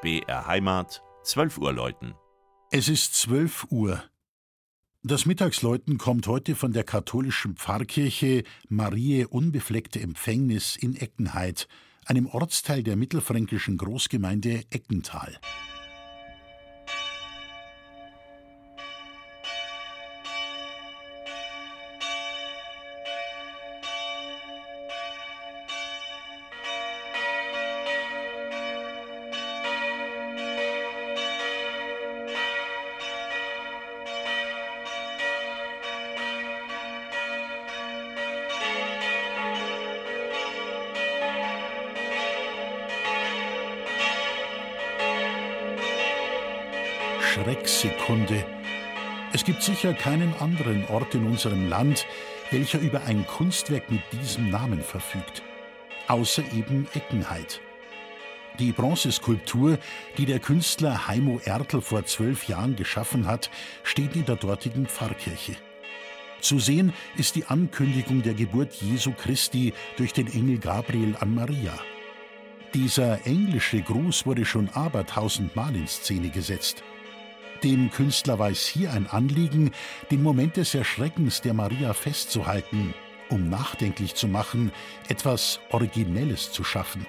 BR Heimat, 12 Uhr läuten. Es ist 12 Uhr. Das Mittagsläuten kommt heute von der katholischen Pfarrkirche Marie Unbefleckte Empfängnis in Eckenheit, einem Ortsteil der mittelfränkischen Großgemeinde Eckental. Schrecksekunde. Es gibt sicher keinen anderen Ort in unserem Land, welcher über ein Kunstwerk mit diesem Namen verfügt. Außer eben Eckenheit. Die Bronzeskulptur, die der Künstler Heimo Ertl vor zwölf Jahren geschaffen hat, steht in der dortigen Pfarrkirche. Zu sehen ist die Ankündigung der Geburt Jesu Christi durch den Engel Gabriel an Maria. Dieser englische Gruß wurde schon abertausendmal in Szene gesetzt. Dem Künstler war es hier ein Anliegen, den Moment des Erschreckens der Maria festzuhalten, um nachdenklich zu machen, etwas Originelles zu schaffen.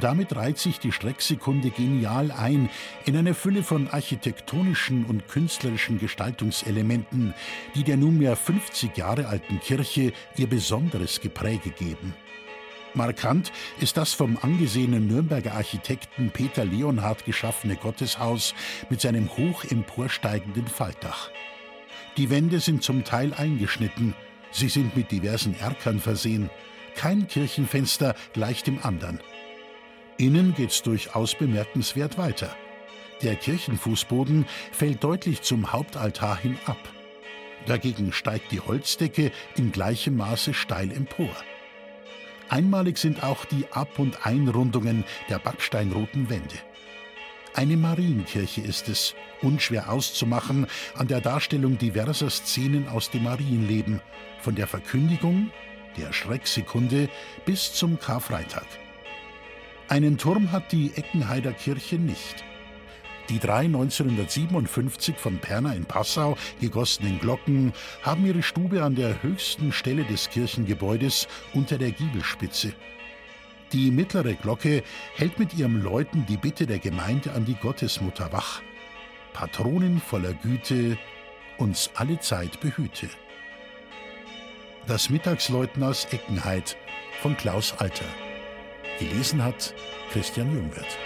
Damit reiht sich die Schrecksekunde genial ein in eine Fülle von architektonischen und künstlerischen Gestaltungselementen, die der nunmehr 50 Jahre alten Kirche ihr besonderes Gepräge geben. Markant ist das vom angesehenen Nürnberger Architekten Peter Leonhard geschaffene Gotteshaus mit seinem hoch emporsteigenden Faltdach. Die Wände sind zum Teil eingeschnitten, sie sind mit diversen Erkern versehen, kein Kirchenfenster gleich dem anderen. Innen geht's durchaus bemerkenswert weiter. Der Kirchenfußboden fällt deutlich zum Hauptaltar hin ab. Dagegen steigt die Holzdecke in gleichem Maße steil empor. Einmalig sind auch die Ab- und Einrundungen der backsteinroten Wände. Eine Marienkirche ist es, unschwer auszumachen an der Darstellung diverser Szenen aus dem Marienleben, von der Verkündigung, der Schrecksekunde bis zum Karfreitag. Einen Turm hat die Eckenheider Kirche nicht. Die drei 1957 von Perner in Passau gegossenen Glocken haben ihre Stube an der höchsten Stelle des Kirchengebäudes unter der Giebelspitze. Die mittlere Glocke hält mit ihrem Läuten die Bitte der Gemeinde an die Gottesmutter wach. Patronin voller Güte, uns alle Zeit behüte. Das Mittagsläuten aus Eckenheit von Klaus Alter. Gelesen hat Christian Jungwirth.